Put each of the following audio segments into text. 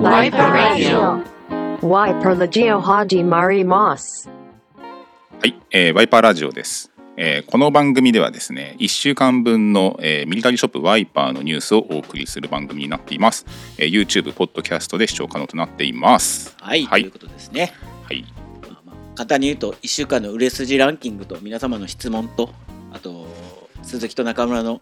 ワイパーラジオ。Y per legio hadi mari mas. はい、えーワイパーラジオです、えーこの番組ではですね1週間分の、えーミリタリーショップワイパーのニュースをお送りする番組になっています、えー YouTube、ポッドキャストで視聴可能となっています。はい、はい。ということですね。はい。まあまあ簡単に言うと1週間の売れ筋ランキングと皆様の質問とあと鈴木と中村の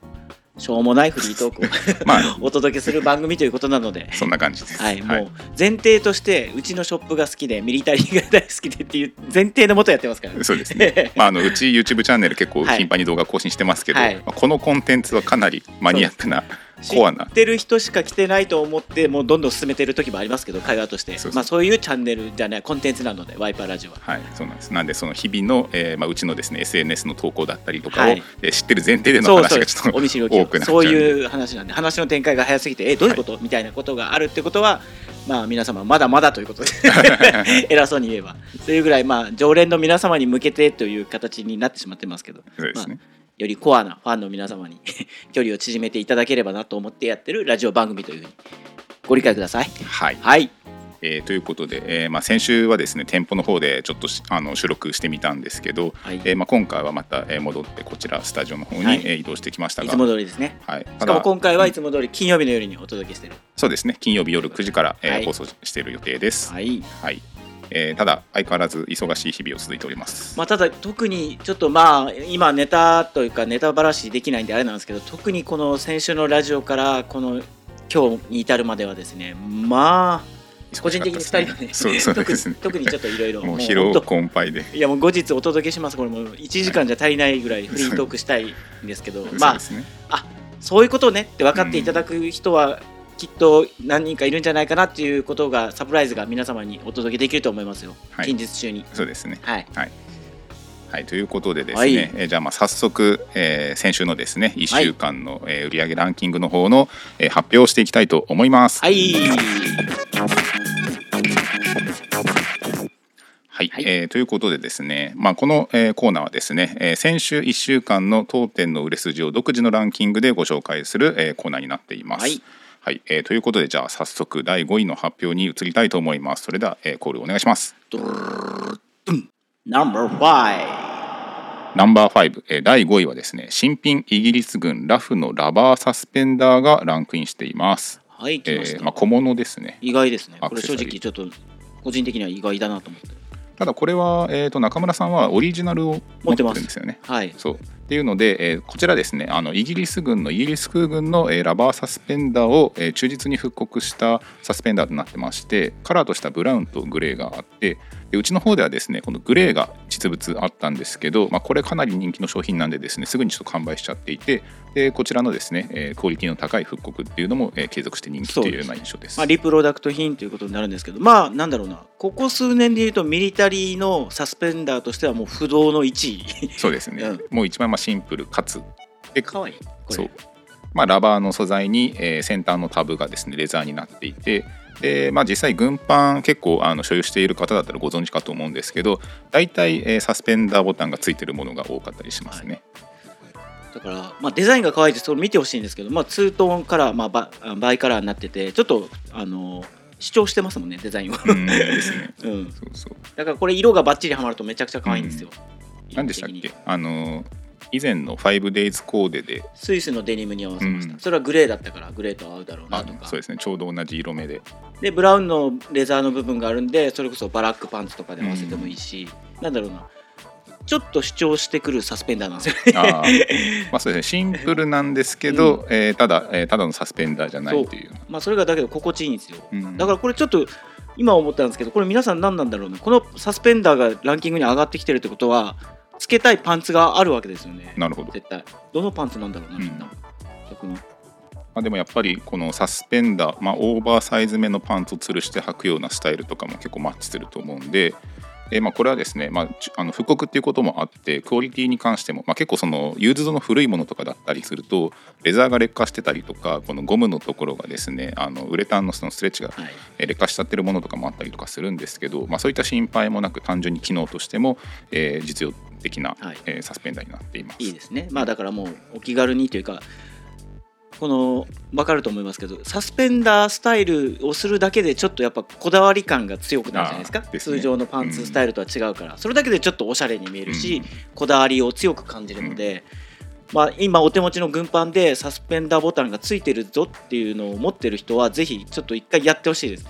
しょうもないフリートークを まあ お届けする番組ということなので。そんな感じです。はい、もう前提としてうちのショップが好きでミリタリーが大好きでっていう前提のもとやってますから。ね。そうですね、まあ、あのうち YouTube チャンネル結構はい。頻繁に動画更新してますけど、はい。まあこのコンテンツはかなりマニアックな知ってる人しか来てないと思ってもうどんどん進めてる時もありますけど会話として。まあ、そういうチャンネルじゃないコンテンツなのでワイパーラジオは。はい、そうなんです。なんでその日々の、えーまあうちのですね SNS の投稿だったりとかを、はい。えー知ってる前提での話がちょっと多くなっそういう話なんで話の展開が早すぎてえどういうこと、みたいなことがあるってことはまあ皆様まだまだということで 偉そうに言えば。そういうぐらいまあ常連の皆様に向けてという形になってしまってますけど。そうですね。まあよりコアなファンの皆様に 距離を縮めていただければなと思ってやってるラジオ番組というふうにご理解ください。はい。はい。えーということで、えーまあ、先週はですね店舗の方でちょっとしあの収録してみたんですけど、はい。えーまあ、今回はまた、えー戻ってこちらスタジオの方に、はい。えー移動してきましたがいつも通りですね。はい、したかもだ今回はいつも通り金曜日の夜にお届けしてる。そうですね。金曜日夜9時から、えーはい。放送している予定です、はい。はいえーただ相変わらず忙しい日々を続いております、まあ、ただ特にちょっとまあ今ネタというかネタばらしできないんであれなんですけど特にこの先週のラジオからこの今日に至るまではですねまあ個人的に2人ですね。特に 特にちょっといろいろもう疲労困憊で。いやもう後日お届けします。これもう1時間じゃ足りないぐらいフリートークしたいんですけどまあそうですね。そういうことねって分かっていただく人はきっと何人かいるんじゃないかなっていうことがサプライズが皆様にお届けできると思いますよ、はい。近日中に。そうですね。はい。はい、ということでですね、はい。えーじゃあまあ早速、えー先週のですね1週間の、えー売上ランキングの方の、えー発表をしていきたいと思います。はい。はい。はい。えーということでですね、まあ、この、えーコーナーはですね、えー先週1週間の当店の売れ筋を独自のランキングでご紹介する、えーコーナーになっています。はいはいえーということでじゃあ早速第5位の発表に移りたいと思います。それでは、えーコールお願いします。5ナンバー5、えー第5位はですね新品イギリス軍ラフのラバーサスペンダーがランクインしています。はい来まえーまあ、小物ですね。意外ですねこれ正直ちょっと個人的には意外だなと思ってただこれは、えー、と中村さんはオリジナルを持ってるんですよね。はいそうっていうので、えーこちらですねあのイギリス軍のイギリス空軍の、えーラバーサスペンダーを、えー忠実に復刻したサスペンダーとなってましてカラーとしたブラウンとグレーがあってでうちの方ではですねこのグレーが実物あったんですけど、まあ、これかなり人気の商品なんでですねすぐにちょっと完売しちゃっていてでこちらのですね、えークオリティの高い復刻っていうのも、えー継続して人気というような印象です。まあ、リプロダクト品ということになるんですけどまあなんだろうなここ数年でいうとミリタリーのサスペンダーとしてはもう不動の1位。そうですね、うん。もう一番まあシンプルかつでかわいい。そう。まあ、ラバーの素材に、えー先端のタブがですねレザーになっていてで、まあ、実際軍パン結構あの所有している方だったらご存知かと思うんですけど大体、えーサスペンダーボタンがついてるものが多かったりしますね。だから、まあ、デザインが可愛いです。それ見てほしいんですけど、まあ、ツートーンカラー、まあ、ババイカラーになっててちょっとあの主張してますもんねデザインは、うんですね。うん、そうそう。だからこれ色がバッチリはまるとめちゃくちゃ可愛いんですよ、何でしたっけ？あの以前の 5days コーデで。スイスのデニムに合わせました、うん。それはグレーだったからグレーと合うだろうなあとか。そうですね。ちょうど同じ色目で。でブラウンのレザーの部分があるんでそれこそバラックパンツとかで合わせてもいいし、なんだろうな。ちょっと主張してくるサスペンダーなんですよね。あー。まあそうですね。シンプルなんですけど、えーただ、えーただのサスペンダーじゃないという。まあそれがだけど心地いいんですよ、うん。だからこれちょっと今思ったんですけどこれ皆さん何なんだろうな。このサスペンダーがランキングに上がってきてるってことはつけたいパンツがあるわけですよね。なるほど。絶対。どのパンツなんだろうなみんな、うん逆に。まあ、でもやっぱりこのサスペンダー、まあ、オーバーサイズ目のパンツを吊るして履くようなスタイルとかも結構マッチすると思うんで、えーまあこれはですね、まあ、ちあの復刻っていうこともあってクオリティに関しても、まあ、結構そのユーズドの古いものとかだったりするとレザーが劣化してたりとかこのゴムのところがですねあのウレタンのそのストレッチが劣化しちゃってるものとかもあったりとかするんですけど、まあ、そういった心配もなく単純に機能としても、えー実用的な、はい。えーサスペンダーになっています。いいですね。まあだからもうお気軽にというかこの分かると思いますけどサスペンダースタイルをするだけでちょっとやっぱこだわり感が強くなるじゃないですか？ね。通常のパンツスタイルとは違うから、それだけでちょっとおしゃれに見えるし、こだわりを強く感じるので、まあ、今お手持ちの軍パンでサスペンダーボタンがついてるぞっていうのを持ってる人はぜひちょっと一回やってほしいです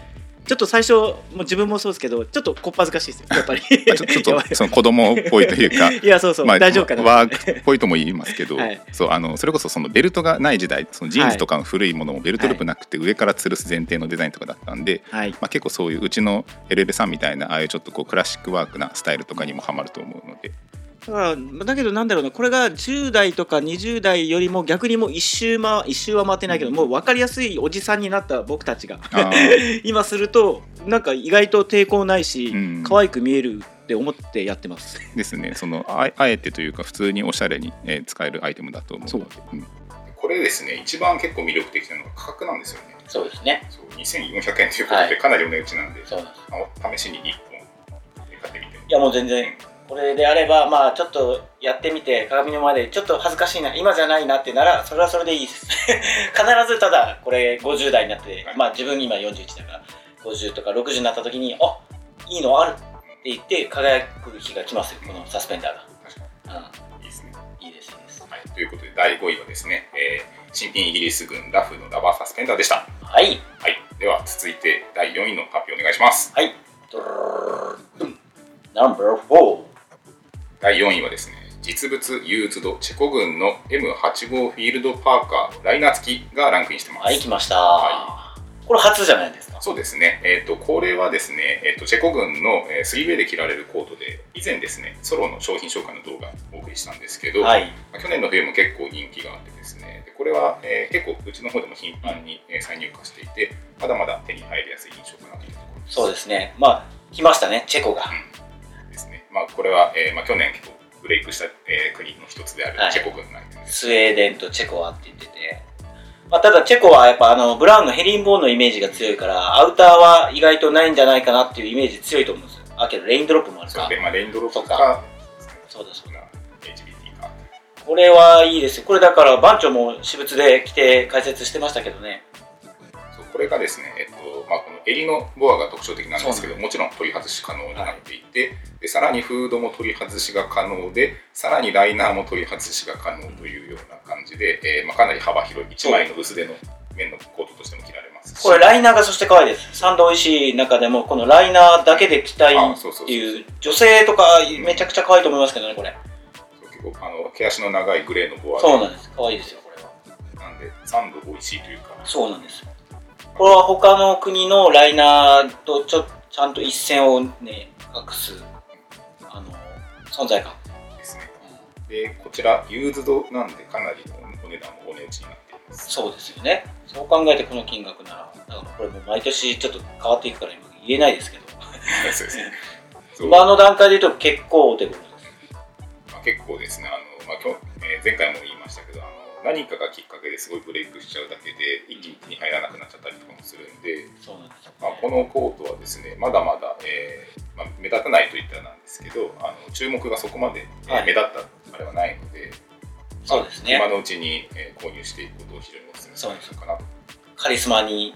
ちょっと最初もう自分もそうですけどちょっとこっぱずかしいですよやっぱり。ま あちょっとその子供っぽいというか。いやそうそう、まあ、大丈夫かな。ワークっぽいとも言いますけど、はい。そうあのそれこそそのベルトがない時代そのジーンズとかの古いものもベルトループなくて上から吊るす前提のデザインとかだったんで、はい。まあ、結構そういううちの LL さんみたいなああいうちょっとこうクラシックワークなスタイルとかにもハマると思うのでだからだけどなんだろうなこれが10代とか20代よりも逆にもう一周,、ま、一周は回ってないけどもう分かりやすいおじさんになった僕たちが 今するとなんか意外と抵抗ないし、うん。可愛く見えるって思ってやってます。ですね。そのああえてというか普通におしゃれに、えー使えるアイテムだと思う。のでうん。これですね一番結構魅力的なのが価格なんですよね。そうですね。そう2400円ということはい。でかなりお値打ちなんで、そうなんです。あお試しに1本買ってみて。いやもう全然これであればまあちょっとやってみて鏡の前でちょっと恥ずかしいな今じゃないなってならそれはそれでいいです。必ずただこれ50代になって、はいまあ自分今41だから50とか60になった時にあいいのあるって言って輝く日が来ますよこのサスペンダー確かが、にいいですね。うん、いいですいいです。はい、ということで第5位はですね、えー新品イギリス軍ラフのラバーサスペンダーでした。はい。はい、では続いて第4位の発表お願いします。はい。ドルルルン。ナンバー4第4位はですね、実物ユーズドチェコ軍の M85 フィールドパーカーライナー付きがランクインしてます。はい来ました、はこれ初じゃないですか？そうですね、えー、とこれはですね、えー、とチェコ軍の、えー、3ウェイで着られるコートで以前ですねソロの商品紹介の動画をお送りしたんですけど、はい。まあ去年の冬も結構人気があってですねでこれは、えー結構うちの方でも頻繁に、えー再入荷していてまだまだ手に入りやすい印象かなというところです。そうですね。まあ来ましたねチェコが。ですね、まあ、これは、えーまあ、去年結構ブレイクした、えー国の一つであるはい。チェコ軍のアイテムです、スウェーデンとチェコはって言ってて、まあ、ただチェコはやっぱあのブラウンのヘリンボーンのイメージが強いからアウターは意外とないんじゃないかなっていうイメージ強いと思うんですよ。あけどレインドロップもあるか。そう。で、まあ、レインドロップそうか。そうだそうな HBT か。これはいいですよ。これだから番長も私物で着て解説してましたけどねこれがですね、えっとまあ、この襟のボアが特徴的なんですけどもちろん取り外し可能になっていて、でさらにフードも取り外しが可能でさらにライナーも取り外しが可能というような感じで、えーまあ、かなり幅広い1枚の薄手の面のコートとしても着られますし。これライナーがそして可愛いです。サンドおいしい中でもこのライナーだけで着たいっていう女性とかめちゃくちゃ可愛いと思いますけどねこれ。結構あの毛足の長いグレーのボアそうなんです。可愛いですよこれは。なんでサンド美味しいというか。そうなんです。よこれは他の国のライナーとちょちゃんと一線をね隠すあの存在感、ですね。でこちらユーズドなんでかなりのお値段もお値打ちになっていますそうですよね。そう考えてこの金額ならだからこれもう毎年ちょっと変わっていくから今言えないですけど。そうですね。今の段階で言うと結構お手頃です。まあ、結構ですね。あの、まあ今日えー前回も言いましたけどあの何かがきっかけですごいブレイクしちゃうだけで一気に手に入らなくなっちゃったりとかもするんで、そうなんですよ、まあ、このコートはですねまだまだ、えーまあ、目立たないといったらなんですけどあの注目がそこまで、えーはい。目立ったあれはないので、そうですね。まあ今のうちに、えー購入していくことを非常にお勧めするのかなと。カリスマに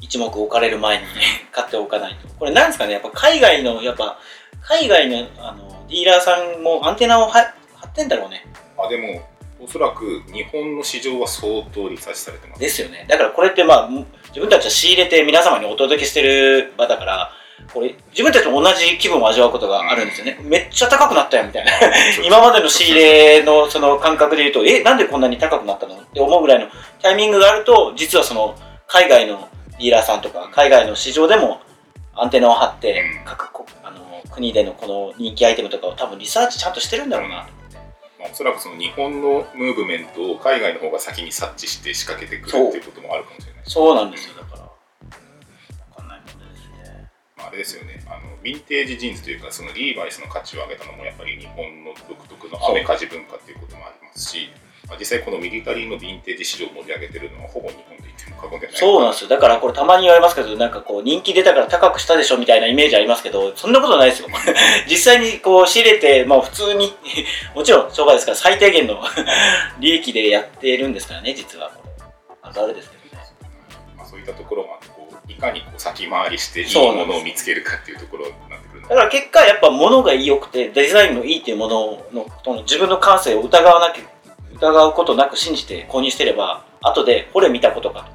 一目置かれる前に 買っておかないと。これなんですかねやっぱ海外のやっぱ海外のあのディーラーさんもアンテナをは張ってんだろうね。あでもおそらく日本の市場は相当リサーチされてます。ですよね。だからこれってまあむ自分たちは仕入れて皆様にお届けしてる場だからこれ自分たちも同じ気分を味わうことがあるんですよね、めっちゃ高くなったよみたいな。今までの仕入れのその感覚で言うとえなんでこんなに高くなったの？って思うぐらいのタイミングがあると実はその海外のディーラーさんとか海外の市場でもアンテナを張ってうん。各国あの国でのこの人気アイテムとかを多分リサーチちゃんとしてるんだろうな。とまあ、おそらくその日本のムーブメントを海外の方が先に察知して仕掛けてくるっていうこともあるかもしれない。そうなんですよ。だから。分かんないもんですね。まあ、あれですよね。あのヴィンテージジーンズというかそのリーバイスの価値を上げたのもやっぱり日本の独特のアメカジ文化っていうこともありますし、まあ、実際このミリタリーのヴィンテージ市場を盛り上げてるのはほぼ日本と言っても過言ではない。そうなんですよ。だからこれたまに言われますけどなんかこう人気出たから高くしたでしょみたいなイメージありますけどそんなことないですよ。実際にこう仕入れて、まあ、普通にもちろん商売ですから最低限の 利益でやってるんですからね実は。あるあるですけどね。まあ、そういったところもあってこういかにこう先回りしていいものを見つけるかっていうところになってくるのだから結果やっぱ物が良くてデザインもいいっていうもののその自分の感性を疑わなきゃ疑うことなく信じて購入してれば後でこれ見たことか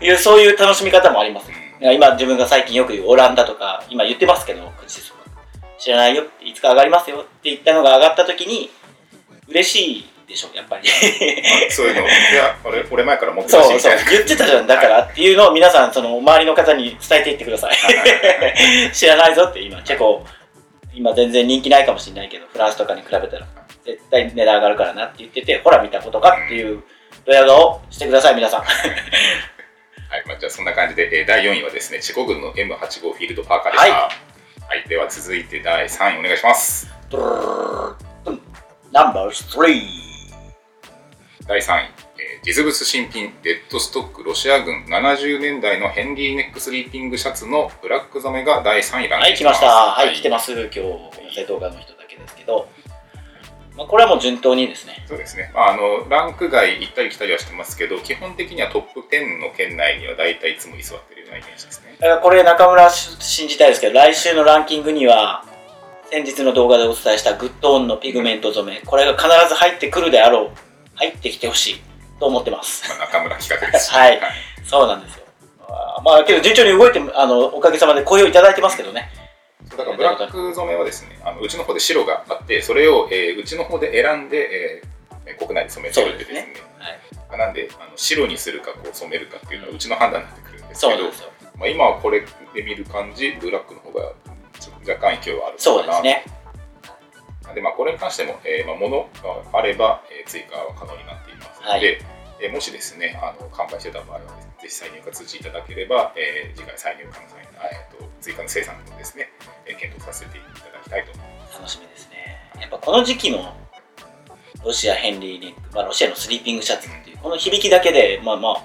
と。いうそういう楽しみ方もあります。今自分が最近よく言うオランダとか今言ってますけど口です知らないよっていつか上がりますよって言ったのが上がった時に嬉しいでしょやっぱり。あそういうの。いや俺俺前から持ってそたし。みたいなうそう。言ってたじゃん。だからっていうのを皆さんその周りの方に伝えていってください。知らないぞって今チェコ今全然人気ないかもしれないけどフランスとかに比べたら絶対値段上がるからなって言っててほら見たことかっていうドヤ顔をしてください皆さん。はいまあ、じゃあそんな感じで、えー第4位はですねチェコ軍の M85 フィールドパーカーでした、ははいでは続いて第3位お願いします。ナンバー3第3位、えー実物新品デッドストックロシア軍70年代のヘンリーネックスリーピングシャツのブラック染めが第3位ランクはい来ましたはい来てます今日音声動画の人だけですけど、まあ、これはもう順当にですね。そうですね、まあ、あのランク外行ったり来たりはしてますけど基本的にはトップ10の圏内には大体いつも居座ってるようなイメージですね。だからこれ中村信じたいですけど来週のランキングには先日の動画でお伝えしたグッドオンのピグメント染めこれが必ず入ってくるであろう入ってきてほしいと思ってます。まあ、中村企画です。し はい。そうなんですよ。まあけど順調に動いてあのおかげさまで好評いただいてますけどねだからブラック染めはですねあのうちの方で白があってそれを、えーうちの方で選んで、えー国内で染めてるんでですね。はい。まあなんであの白にするかこう染めるかっていうのはうちの判断になってくるんですけどまあ、今はこれで見る感じブラックの方が若干勢いはあるそうですね。でまあ、これに関しても、えーまあ、物があれば、えー追加は可能になっていますので、はい。えーもしですねあの完売してた場合はですねぜひ再入荷通知いただければ、えー次回再入荷の際に、えーと追加の生産をですね、えー検討させていただきたいと思います。楽しみですね。やっぱこの時期のロシアヘンリー・ネック、まあ、ロシアのスリーピングシャツっていうこの響きだけでまあまあ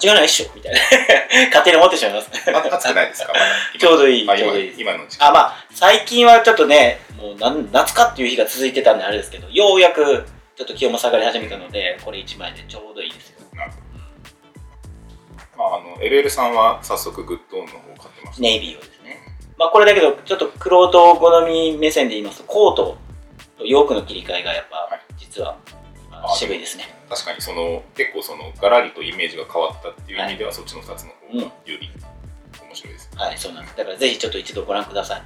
間違いないっしょみたいな。勝手に思ってしまいます。あ暑くないですか、まだ。ちょうどいいあちょうどいい今今の時期。あまあ最近はちょっとねもうなん夏かっていう日が続いてたんであれですけどようやくちょっと気温も下がり始めたのでこれ1枚でちょうどいいですよまあ、あの LL さんは早速グッドオンの方を買ってました、ネイビーをですね。まあこれだけどちょっとクロート好み目線で言いますとコートとヨークの切り替えがやっぱはい。実は渋いですね。確かにその結構そのガラリとイメージが変わったっていう意味では、そっちの2つの方がより面白いです、はいそうなんです。だからぜひちょっと一度ご覧ください。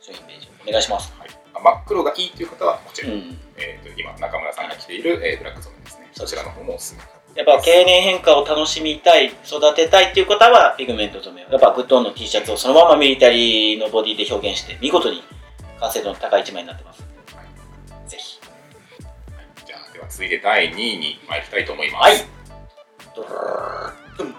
商品ページお願いします。はい、あ真っ黒がいいという方はこちら、うん。えー、と今中村さんが着ている、えーブラックゾーンですね。そちらの方もおすすめやっぱ経年変化を楽しみたい育てたいっていう方はピグメント染めをやっぱ Good On の T シャツをそのままミリタリーのボディで表現して見事に完成度の高い一枚になってます。ぜひ。じゃあでは続いて第2位に参りたいと思います。はい。ドルルルルン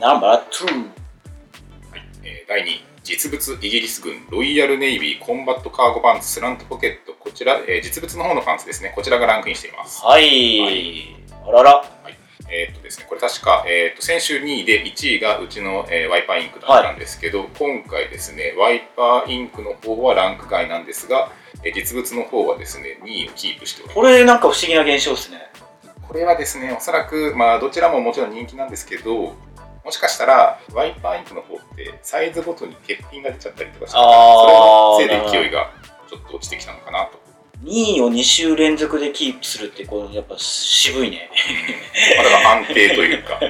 ナンバー2はい。えー第2位実物イギリス軍ロイヤルネイビーコンバットカーゴパンツスラントポケット。こちら、えー実物の方のパンツですね。こちらがランクインしています。はい、はい。あららえーっとですね、これ確か、えーっと先週2位で1位がうちの、えー WAIPER inc だったんですけど、今回ですね WAIPER inc の方はランク外なんですが、えー実物の方はですね2位をキープしております。これなんか不思議な現象ですね。これはですねおそらく、まあ、どちらももちろん人気なんですけどもしかしたらワイパーインクの方ってサイズごとに欠品が出ちゃったりとかしてそれのせいで勢いがちょっと落ちてきたのかなと2位を2週連続でキープするってこうやっぱ渋いね。まあだから安定というか、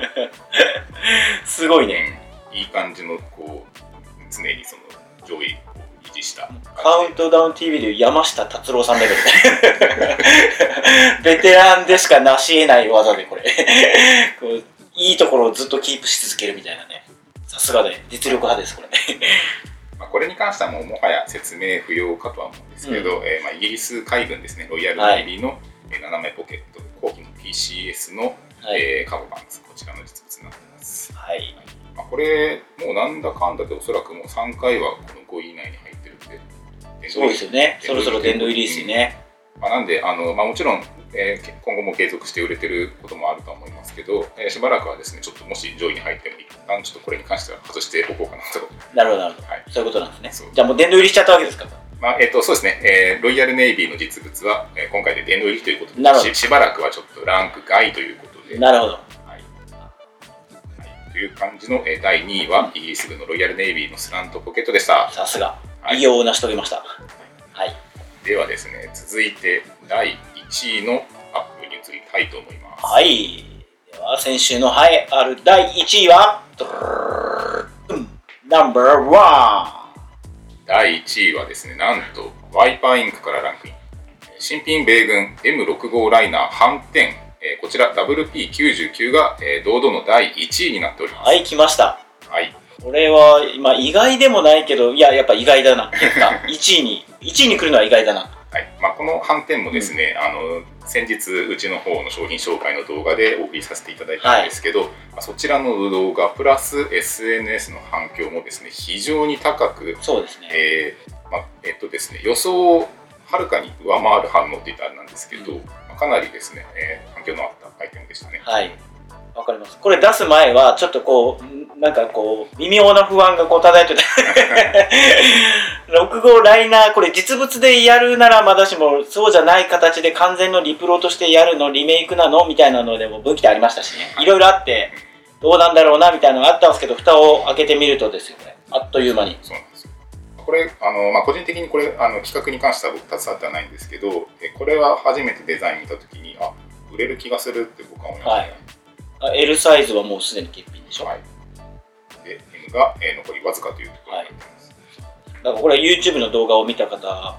すごいね。うん。いい感じのこう常にその上位を維持した。カウントダウン TV で山下達郎さんレベルベテランでしか成し得ない技でこれ。こういいところをずっとキープし続けるみたいなね。さすがで実力派ですこれまあ、これに関してはもうもはや説明不要かとは思うんですけど、えーまあ、イギリス海軍ですねロイヤルネイビーの、えー斜めポケット後期の PCS の、はい、えーカゴパンツこちらの実物になっています、はい、まあ、これもうなんだかんだでおそらくもう3回はこの5位以内に入ってるんでそうですよね。そろそろ殿堂入りですよねまあ、なんであの、まあ、もちろん、えー今後も継続して売れてることもあるとは思いますけど、えーしばらくはですねちょっともし上位に入っても一旦ちょっとこれに関しては外しておこうかなと。なるほどなるほど。はい。そういうことなんですね。じゃあもう殿堂入りしちゃったわけですか？まあえっとそうですね、えーロイヤルネイビーの実物は、えー今回で殿堂入りということでししばらくはちょっとランク外ということで、なるほど。はという感じの、えー第2位はイギリス軍のロイヤルネイビーのスラントポケットでした。さすが。はい。偉業を成し遂げました。はいではですね、続いて第1位のアップに移りたいと思います？はいでは先週の栄えある第1位はナンバーワ第1位はですね、なんとワイパーインクからランクイン。新品米軍 M65 ライナー反転、えーこちら WP99 が、えー堂々の第1位になっております。ンはい来ましたはい。これは今意外でもないけどいややっぱ意外だな結果1位に1位に来るのは意外だな。はい。まあ、この反転もですね、あの先日うちの方の商品紹介の動画でお送りさせていただいたんですけど、まあそちらの動画プラス SNS の反響もですね非常に高く、そうですね。えーまあえっとですね、予想をはるかに上回る反応って言ったらあれなんですけど、うん。まあかなりですね、えー反響のあったアイテムでしたね。はいわかります。これ出す前はちょっとこうなんかこう微妙な不安がこう漂ってた6 号ライナーこれ実物でやるならまだしもそうじゃない形で完全のリプロとしてやるのリメイクなのみたいなのでも分岐点ありましたしね。い。ろいろあってどうなんだろうなみたいなのがあったんですけど蓋を開けてみるとですよねあっという間に。そうなんですよ。これあの、まあ、個人的にこれあの企画に関しては僕携わってはないんですけどえこれは初めてデザイン見た時にあ売れる気がするって僕は思いました。ね。あ L サイズはもうすでに欠品でしょ、はい、で M が、えー残りわずかというところになってます。だからこれは YouTube の動画を見た方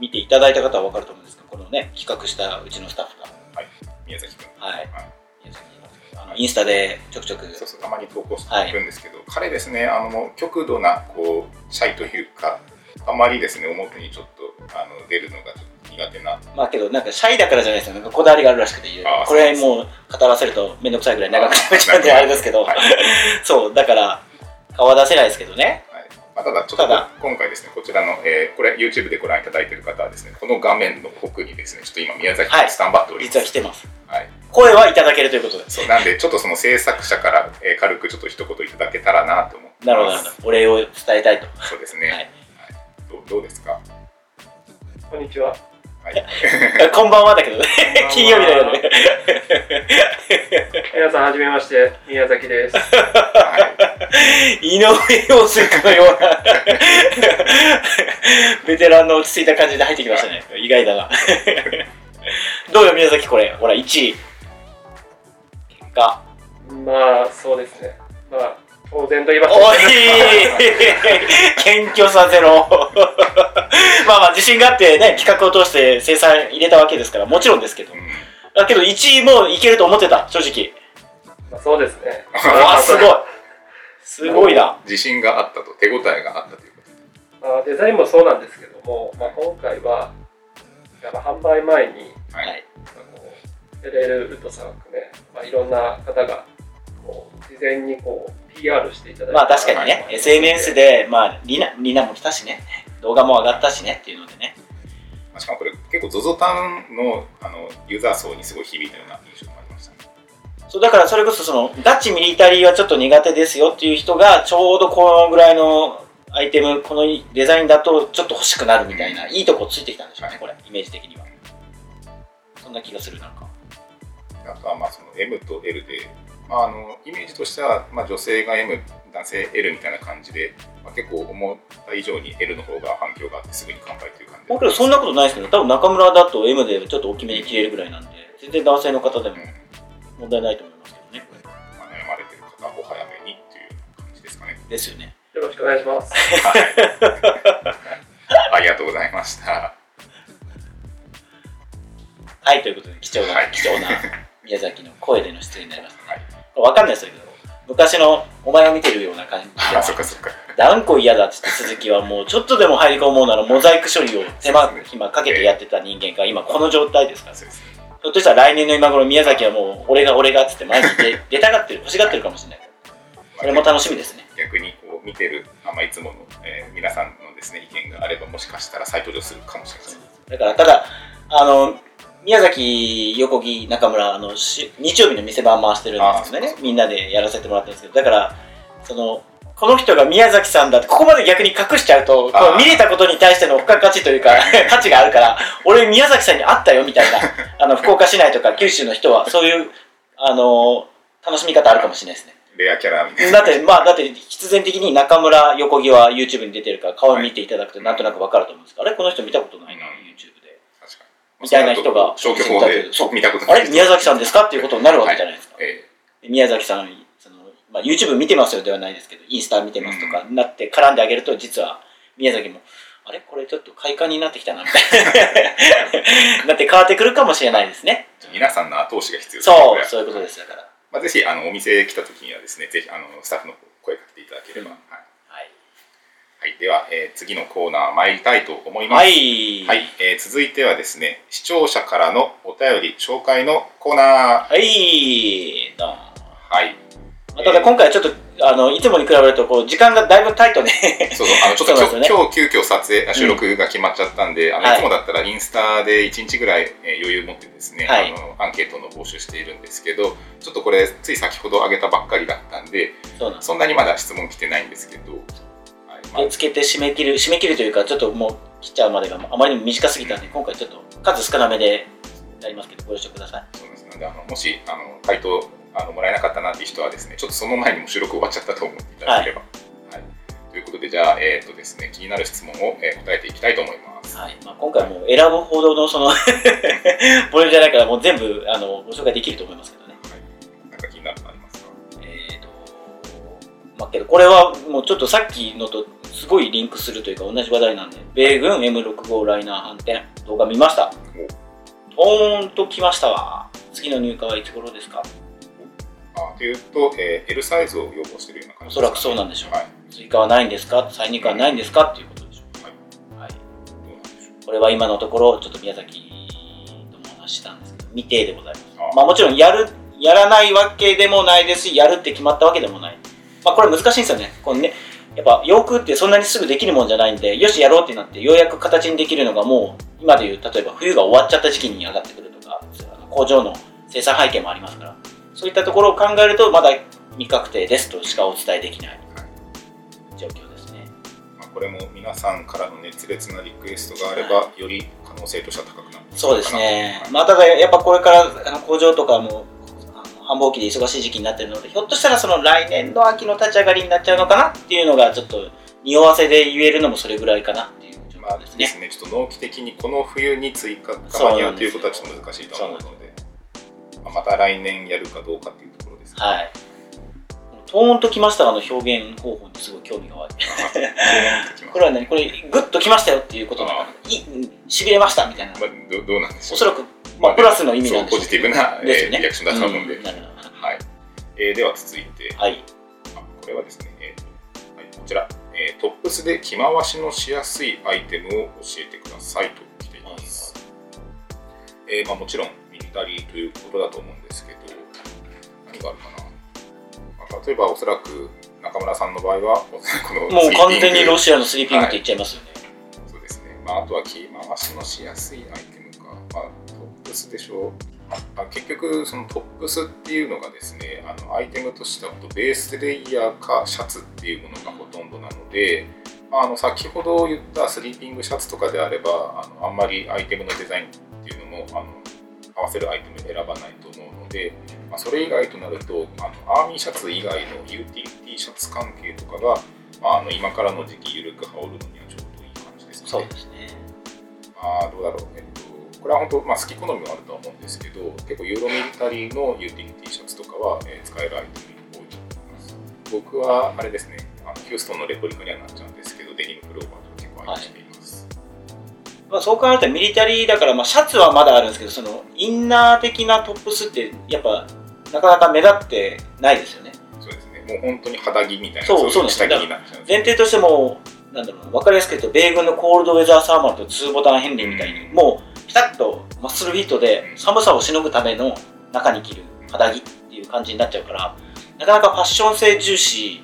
見ていただいた方は分かると思うんですけどこのね企画したうちのスタッフ宮崎君。がはい。はい。宮崎のあのインスタでちょくちょく。そうそうたまに投稿してるんですけど、彼ですねあの極度なこうシャイというかあまりですね表にちょっとあの出るのがちょっと苦手な。まあけどなんかシャイだからじゃないですよ。なんかこだわりがあるらしくてこれもう語らせると面倒くさいぐらい長くなっちゃうんであれですけど、はい。そうだから顔は出せないですけどね。はい。まあ、ただちょっと今回ですねこちらの、えーこれ YouTube でご覧いただいている方はですねこの画面の奥にですねちょっと今宮崎はい。がスタンバっております、実は来てます。はい。声はいただけるということで。そうなんでちょっとその制作者から、えー軽くちょっと一言いただけたらなと思ってなるほどなるほど。お礼を伝えたいと。そうですね、はい。どうどうですか？こんにちは。はい。こんばんはだけどね。金曜日だよね。皆さん、はじめまして、宮崎です。はい。井上陽水のようなベテランの落ち着いた感じで入ってきましたね。意外だな。どうよ宮崎これ。ほら1位。結果。まあ、そうですね。まあ、当然と言いましおい。た謙虚さゼロ。まあまあ自信があってね企画を通して生産入れたわけですからもちろんですけど。うん。だけど1位もいけると思ってた正直。まあ、そうですね。うわすごい。すごいな。自信があったと手応えがあったということ。でまあ、デザインもそうなんですけども、まあ、今回は、やっぱ販売前に、はい。LL ウッドさん含め、まあ、いろんな方が、こう、事前にこう、PR していただいて。まあ確かにね、はい SNS で、まあ、リナ、リナも来たしね、動画も上がったしねっていうのでね。まあしかもこれ結構 ZOZO タウンのあのユーザー層にすごい響いたような印象もありましたねそう、だからそれこそその、ガチミリタリーはちょっと苦手ですよっていう人が、ちょうどこのぐらいのアイテム、このデザインだとちょっと欲しくなるみたいな、いいとこついてきたんでしょうね、これ、イメージ的には。そんな気がする、なんか。あとはまあその M と L で、まあ、あのイメージとしては、まあ、女性が M 男性 L みたいな感じで、まあ、結構思った以上に L の方が反響があってすぐに完売という感じで僕らそんなことないですけど、多分中村だと M でちょっと大きめに切れるぐらいなんで、全然男性の方でもうん問題ないと思いますけどね。まあ、悩まれてる方はお早めにっていう感じですかね。ですよね。よろしくお願いします。はい、ありがとうございました。はい、ということで、貴重な、はい貴重な宮崎の声での出演になりました。はい、わかんないですけど、昔のお前を見てるような感じ。で あ、そっかそっか。断固嫌だって言って続きはもうちょっとでも入り込もうならモザイク処理を手間暇かけてやってた人間が今この状態ですから。ひょっとしたら来年の今頃宮崎はもう俺が俺がっつって前に出出たがってる欲しがってるかもしれない。それも楽しみですね。逆にこう見てる、あまあ、いつもの、えー皆さんのですね意見があればもしかしたら再登場するかもしれません。だからただあの宮崎横木中村あのし日曜日の店番回してるんですけどあねみんなでやらせてもらってるんですけど。だからそのこの人が宮崎さんだってここまで逆に隠しちゃうとこ見れたことに対しての付加価値というか価値があるから俺宮崎さんに会ったよみたいな あの福岡市内とか九州の人はそういうあの楽しみ方あるかもしれないですね。レアキャラみたいな。だって、まあ、だって必然的に中村横木は YouTube に出てるから顔見ていただくとなんとなくわかると思うんですけど、あれこの人見たことないな、うん。YouTube みたいな人が消去法でそう見たことあれ？宮崎さんですか？っていうことになるわけじゃないですか。え宮崎さん、そのまあ、YouTube 見てますよではないですけど、インスタ見てますとかなって絡んであげると、実は宮崎も、あれ？これちょっと快感になってきたな、みたいな。なって変わってくるかもしれないですね。え皆さんの後押しが必要そう、そういうことですだから。まあ、ぜひあのお店来た時にはですねぜひあのスタッフの声かけていただければ、うんはいはい。はい、では、えー次のコーナー参りたいと思います。はい。はい、えー続いてはですね、視聴者からのお便り紹介のコーナー。はい。どうもはい。まあただ今回はちょっと、あの、いつもに比べると、こう、時間がだいぶタイトね。そうそう、あの、ちょっと今日, ね今日急遽撮影、あ収録が決まっちゃったんで、あの、はいいつもだったらインスタで1日ぐらい、えー余裕持ってですね、はいあの、アンケートの募集しているんですけど、ちょっとこれ、つい先ほど上げたばっかりだったんで。そんなにまだ質問来てないんですけど、はい、まあ受け付けて締め切る、締め切るというか、ちょっともう切っちゃうまでがあまりにも短すぎたんで、今回ちょっと数少なめでやりますけど、ご了承ください。そうですので、あの、もし、あの、回答、あの、もらえなかったなっていう人はですね、ちょっとその前にも収録終わっちゃったと思っていただければ。はい。ということで、じゃあ、えっ、とですね、気になる質問を、えー答えていきたいと思います。はいまあ、今回もう選ぶほどのそのボリュームじゃないからもう全部あのご紹介できると思いますけどね。なんか気になるのありますか？えーとまあ、けどこれはもうちょっとさっきのとすごいリンクするというか同じ話題なんで米軍 M65 ライナー反転動画見ました。トーンときましたわ。次の入荷はいつ頃ですか？あというと、えー L サイズを要望しているような感じおそらくそうなんでしょう。はい。追加はないんですか？再入荷はないんですか？っていうことでしょう、はい、どうなんでしょこれは今のところちょっと宮崎ともお話ししたんですけど未定でございます。あまあもちろんやるやらないわけでもないですしやるって決まったわけでもない。まあこれ難しいんですよね。このねやっぱ洋服ってそんなにすぐできるもんじゃないんでよしやろうってなってようやく形にできるのがもう今でいう例えば冬が終わっちゃった時期に上がってくるとか工場の生産背景もありますからそういったところを考えるとまだ未確定ですとしかお伝えできない。状況ですね。うまあ、これも皆さんからの熱烈なリクエストがあれば、より可能性としては高くなるそうですね。まあただやっぱこれからあの工場とかも繁忙期で忙しい時期になってるのでひょっとしたらその来年の秋の立ち上がりになっちゃうのかなっていうのがちょっと匂わせで言えるのもそれぐらいかなっていう状まあ況ですね。ね、ちょっと納期的にこの冬に追加間に合うんということはちょっと難しいと思うので、まあ、また来年やるかどうかっていうところですね。はい。トーンときましたがの表現方法にすごい興味が湧いて。これは何これグッときましたよっていうことなのしびれましたみたいな。まあ、どどうなんでしょうおそらく、まあ、プラスの意味なんでしょうそうポジティブな、えーリアクションだと思うんで、うんはい。えーでは続いて、はい。あこれはですね、えーはい、こちら、えートップスで着回しのしやすいアイテムを教えてくださいと来ています。えーまあ、もちろんミリタリーということだと思うんですけど、何があるかな？まあ、例えば、おそらく中村さんの場合は、このもう完全にロシシアのスリーピングって言っちゃいますよね、そうですね。まあ、あとは着回しのしやすいアイテムか。まあ、トップスでしょう。あ結局、そのトップスっていうのがですね、あのアイテムとしてはベースレイヤーかシャツっていうものがほとんどなので、まあ、あの先ほど言ったスリーピングシャツとかであれば、あのあんまりアイテムのデザインっていうのもあの合わせるアイテム選ばないとで、まあ、それ以外となるとあのアーミーシャツ以外のユーティリティシャツ関係とかが、まあ、あの今からの時期緩く羽織るのにはちょうどいい感じですね。そうですねまあ、どうだろう、えっと、これは本当、まあ、好き好みもあるとは思うんですけど、結構ユーロミリタリーのユーティリティシャツとかは、えー使えるアイテムに多いと思います。僕は、あれですね、あのヒューストンのレプリカにはなっちゃうんですけど、デニムプローバーとか結構愛していまあ、そう考えたらミリタリーだから、まあ、シャツはまだあるんですけどそのインナー的なトップスってやっぱなかなか目立ってないですよね。そうですね、もう本当に肌着みたいな、そうい下着になっちゃう前提としてもなんだろうな分かりやすく言うと米軍のコールドウェザーサーマルと2ボタンヘンリーみたいに、うん。もうピタッとマッスルフィットでうん寒さをしのぐための中に着る肌着っていう感じになっちゃうからなかなかファッション性重視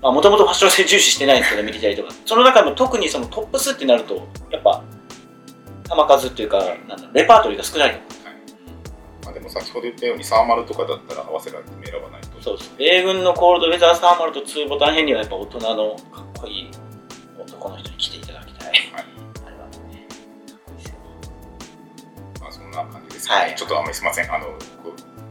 まあもともとファッション性重視してないんですけどミリタリーとか。その中でも特にそのトップスってなるとやっぱ球数っていうかなんレパートリーが少ないと。思うはい。まあ、でも先ほど言ったように、サーマルとかだったら合わせるアイテム選ばないと。そうです米軍のコールドウェザーサーマルと2ボタンヘンリーはやっぱ大人のかっこいい男の人に着ていただきたい、はい。あれはね。かっこいいですよまあ、そんな感じですね、はい。ちょっとあんまりすみません、あの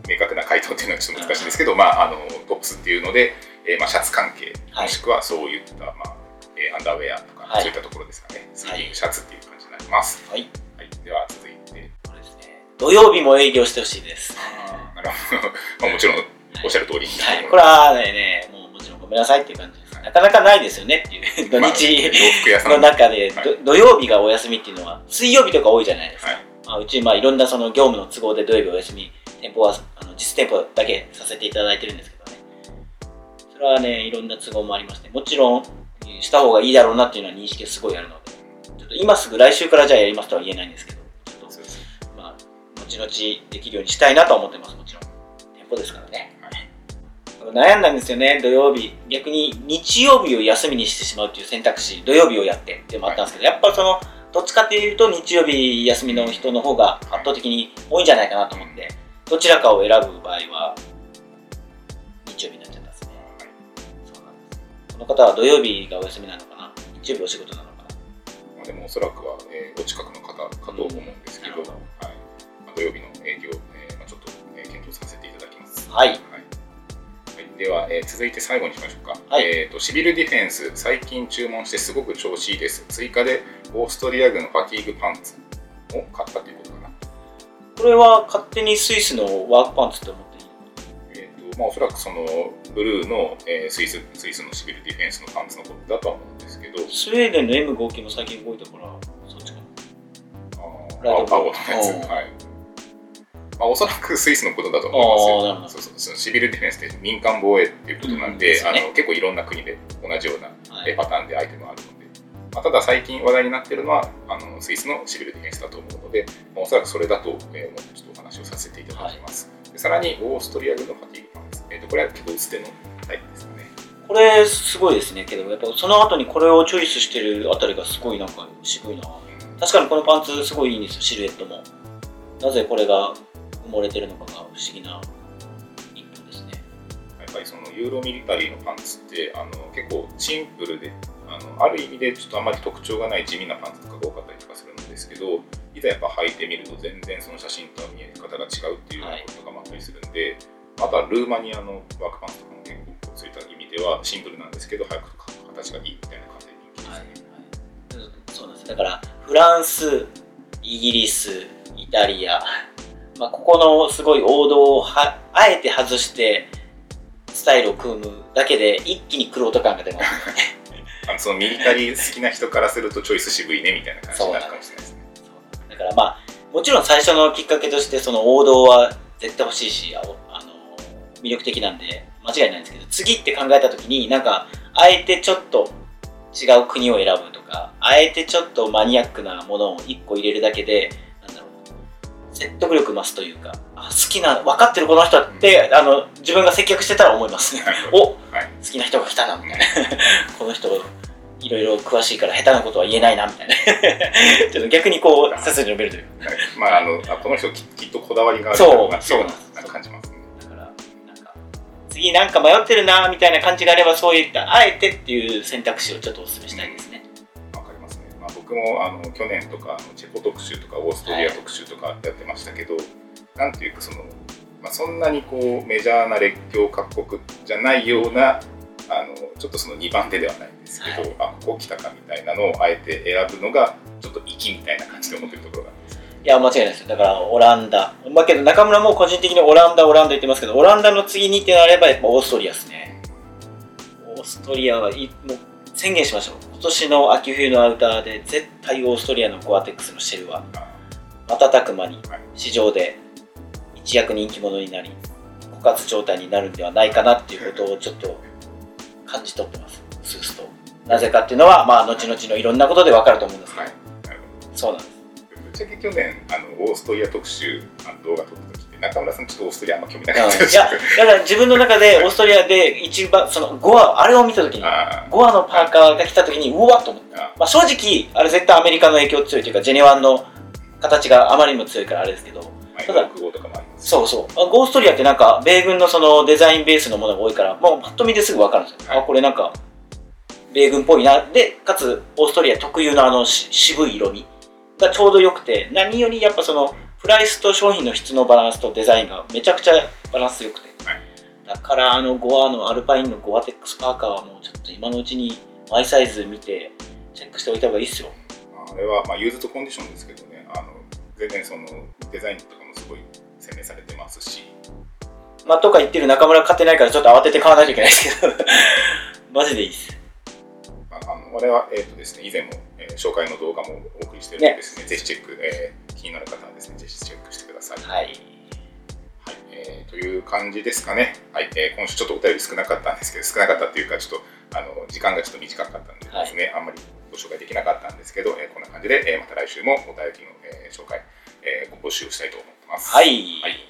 明確な回答っていうのはちょっと難しいんですけど、まあ、あのトップスっていうので、えーまあ、シャツ関係はい。もしくはそういった、まあえーアンダーウェアとか、はい。そういったところですかね。スはい。キンシャツっていう感ます、はい。はい、では続いて。これですね。土曜日も営業してほしいです。なるほど、まあ、もちろんおっしゃる通り。に、はい。これはねもうもちろんごめんなさいっていう感じです。なかなかないですよねっていう土まあ日。の中で、土曜日がお休みっていうのは水曜日とか多いじゃないですか、はい。まあ、うちまあいろんなその業務の都合で土曜日お休み店舗はあの実店舗だけさせていただいてるんですけどね。それはねいろんな都合もありましてもちろんえーした方がいいだろうなっていうのは認識がすごいあるの今すぐ来週からじゃあやりますとは言えないんですけどちょっとまあ後々できるようにしたいなとは思ってます。もちろん店舗ですからね。悩んだんですよね。土曜日。逆に日曜日を休みにしてしまうっていう選択肢土曜日をやってっていうのもあったんですけど、やっぱそのどっちかっていうと日曜日休みの人の方が圧倒的に多いんじゃないかなと思ってどちらかを選ぶ場合は日曜日になっちゃったんですね。そうなんです。この方は土曜日がお休みなのかな？日曜日お仕事なのでもおそらくは、えーお近くの方かと思うんですけど、なるほどはいまあ、土曜日の営業、えーまあ、ちょっと、えー検討させていただきます。はいはいはい、では、えー続いて最後にしましょうか、はいえーと。シビルディフェンス、最近注文してすごく調子いいです。追加でオーストリア軍ファティーグパンツを買ったということかな。これは勝手にスイスのワークパンツって思まあ、おそらくそのブルーの、えースイススイスのシビルディフェンスのパンツのことだとは思うんですけど、スウェーデンの M59 も最近動いたからそっちか。あーライト青のやつ、はい。まあ、おそらくスイスのことだと思いますよ。そうそうそのシビルディフェンスって民間防衛っていうことなんで,、うんでね。あの結構いろんな国で同じようなパターンでアイテムがあるので、まあ、ただ最近話題になっているのはあのスイスのシビルディフェンスだと思うので、まあ、おそらくそれだと、えーもうちょっとお話をさせていただきます、でさらにオーストリア軍のファティーグパンツ、えー、とこれは結構薄手のタイプですかね。これすごいですね。けどやっぱその後にこれをチョイスしてるあたりがすごいなんか渋いな。確かにこのパンツすごいいいんですよ。シルエットも。なぜこれが埋もれてるのかが不思議な一本ですね。やっぱりそのユーロミリタリーのパンツってあの結構シンプルであのある意味でちょっとあまり特徴がない地味なパンツとかが多かったりとかするんですけどいざやっぱ履いてみると全然その写真とは見え方が違うっていうようなことがあったりするんで、あとはルーマニアのワークパンツとかも結構そういった意味ではシンプルなんですけど早く形がいいみたいな感じで人気ですね。そうなんです。だからフランスイギリスイタリア、まあ、ここのすごい王道をはあえて外してスタイルを組むだけで一気にクロート感が出ます あのそのミリタリー好きな人からするとチョイス渋いねみたいな感じになるかもしれないですね。だからまあもちろん最初のきっかけとしてその王道は絶対欲しいしあの魅力的なんで間違いないんですけど次って考えた時になんかあえてちょっと違う国を選ぶとかあえてちょっとマニアックなものを1個入れるだけでなんだろう説得力増すというかあ好きな分かってるこの人ってあの自分が接客してたら思いますね。お好はい。きな人が来たなみたいな。この人いろいろ詳しいから下手なことは言えないなみたいな。ちょっと逆にこう背筋伸びるという。かはいまあ、あのあこの人ききっとこだわりがあるそうそうなん感じますね。だからなんか次なんか迷ってるなみたいな感じがあればそういったあえてっていう選択肢をちょっとお勧めしたいですね、わかりますね。まあ、僕もあの去年とかチェコ特集とかオーストリア特集とかやってましたけど、なんていうかその、まあ、そんなにこうメジャーな列強各国じゃないようなあのちょっとその2番手ではないんですけど、はあここ来たかみたいなのをあえて選ぶのがちょっと粋みたいな感じで思ってるところが。いや間違いないです。よだからオランダ。まあけど中村も個人的にオランダオランダ言ってますけどオランダの次にってなればやっぱオーストリアですね。オーストリアはいもう宣言しましょう今年の秋冬のアウターで絶対オーストリアのコアテックスのシェルは瞬く間にはい。市場で一躍人気者になり枯渇状態になるんではないかなっていうことをちょっと感じ取ってます。スースと。なぜかっていうのはまあ後々のいろんなことで分かると思うんですけど、はい、そうなんです。ぶっちゃけ去年あのオーストリア特集あの動画撮った時って中村さんちょっとオーストリアあんま興味なかったです。いやだから自分の中でオーストリアで一番そのゴアあれを見た時にあゴアのパーカーが来た時にうわっと思って、ー。あまあ、正直あれ絶対アメリカの影響強いというかジェネワンの形があまりにも強いからあれですけどただク号とかもあります。そうそう。あゴーストリアってなんか米軍のそのデザインベースのものが多いからもうパッと見ですぐ分かるんですよ、はい。あこれなんか米軍っぽいな。でかつオーストリア特有のあのし渋い色味がちょうどよくて何よりやっぱそのフプライスと商品の質のバランスとデザインがめちゃくちゃバランス良くて、はい。だからあのゴアのアルパインのゴアテックスパーカーはもうちょっと今のうちにマイサイズ見てチェックしておいた方がいいっすよ。あれは、まあ、ユーズドコンディションですけどね。あの全然そのデザインとかもすごい洗練されてますし。まあとか言ってる中村買ってないからちょっと慌てて買わないといけないですけど。マジでいいっす。まあ、あの我は、えーとですね、以前も、えー紹介の動画もお送りしているのでですね。ぜひチェック、えー気になる方はですねぜひチェックしてください。はい。はいえーという感じですかね、はいえー今週ちょっとお便り少なかったんですけど少なかったっていうかちょっとあの時間がちょっと短かったんでですね、あんまりご紹介できなかったんですけど、えーこんな感じで、えーまた来週もお便りの、えー紹介、えーご募集したいと思ってます。はい、はい。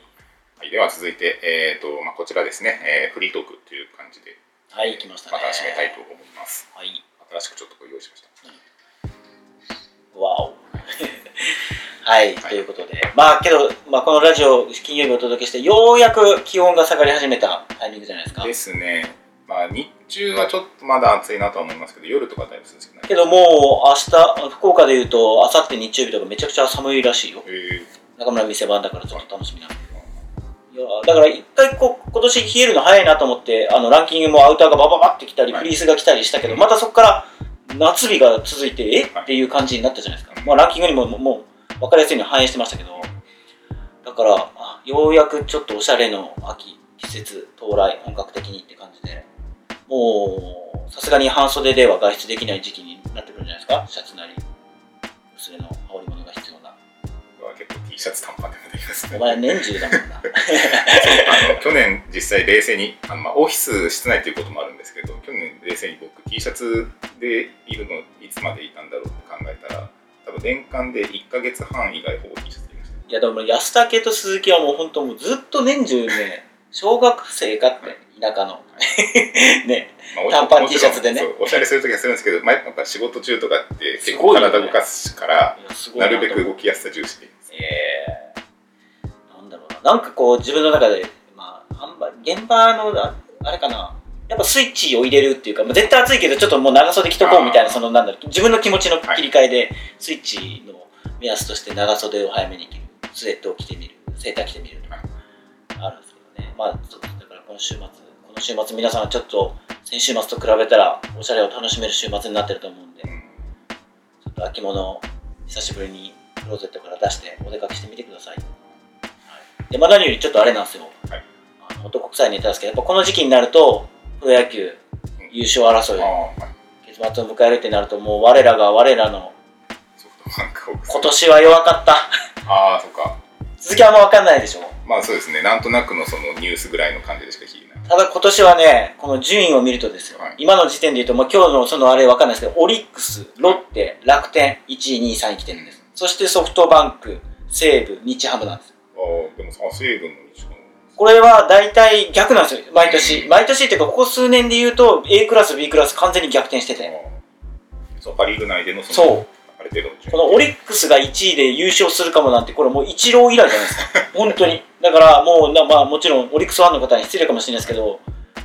はい、では続いて、えーとまあ、こちらですね、えーフリートークという感じではい、来ましたね。また締めたいと思います。はい。新しくちょっとご用意しました。わお。はい、ということで。まあけど、まあ、このラジオ金曜日お届けしてようやく気温が下がり始めたタイミングじゃないですか。ですね、まあ、日中はちょっとまだ暑いなとは思いますけど、夜とかだいぶ涼しくない？けどもう明日福岡でいうと明後日日曜日とかめちゃくちゃ寒いらしいよ。え。ー中村店番だからちょっと楽しみなんだけどいやだから一回こう今年冷えるの早いなと思ってあのランキングもアウターがバババってきたりはい。フリースが来たりしたけどまたそこから夏日が続いてえ？はい。っていう感じになったじゃないですか、まあ、ランキングにもももう分かりやすいの反映してましたけど。だからあようやくちょっとおしゃれの秋季節到来本格的にって感じでもうさすがに半袖では外出できない時期になってくるんじゃないですか？シャツなり薄手の羽織物が必要な。は結構 T シャツ短パンでもできますね。お前年中だもんな。あの去年実際冷静にあの、まあ、オフィス室内ということもあるんですけど去年冷静に僕 T シャツでいるのいつまでいたんだろうって考えたら多分年間で1か月半以外ほぼ T シャツでいました。いやでも安武と鈴木はもう本当もうずっと年中ね小学生かって田舎の。ね。まあお短パン T シャツでね。おしゃれするときはするんですけど、まあ、やっぱ仕事中とかって結構体動かすから、いやすごいなるべく動きやすさ重視でなんだろうな。なんかこう自分の中でまあ販売現場のああれかな。やっぱスイッチを入れるっていうか、まあ、絶対暑いけどちょっともう長袖着とこうみたいなそのなんだろう。自分の気持ちの切り替えでスイッチの目安として長袖を早めに着る。スウェットを着てみる。セーター着てみるとかあるんですけどね。まあそうだから今週末この週末皆さんはちょっと先週末と比べたらおしゃれを楽しめる週末になってると思うんでうんちょっと秋物を久しぶりにクローゼットから出してお出かけしてみてください。はい、で、まあ、何よりちょっとあれなんですよ。はいあの男臭いネタですけど、やっぱこの時期になると、プロ野球優勝争い、結末を迎えるってなると、もう我らが我らの今年は弱かった。ああそっか続きはあんま分かんないでしょ？まあそうですねなんとなくのそのニュースぐらいの感じでしか聞いただ今年はね、この順位を見るとですよ、はい今の時点で言うと、まあ、今日のそのあれ分かんないですけど、オリックス、ロッテ、楽天、1位、2位、3位来てるんです。そしてソフトバンク、西武、日ハムなんです。ああでもあ西武の日本これは大体逆なんですよ、毎年。毎年っていうか、ここ数年で言うと、A クラス、B クラス完全に逆転してて。そうパ・リーグ内でのそのそうこのオリックスが1位で優勝するかもなんて、これもう一郎以来じゃないですか。本当に。だからもうな、まあもちろんオリックスファンの方に失礼かもしれないですけど、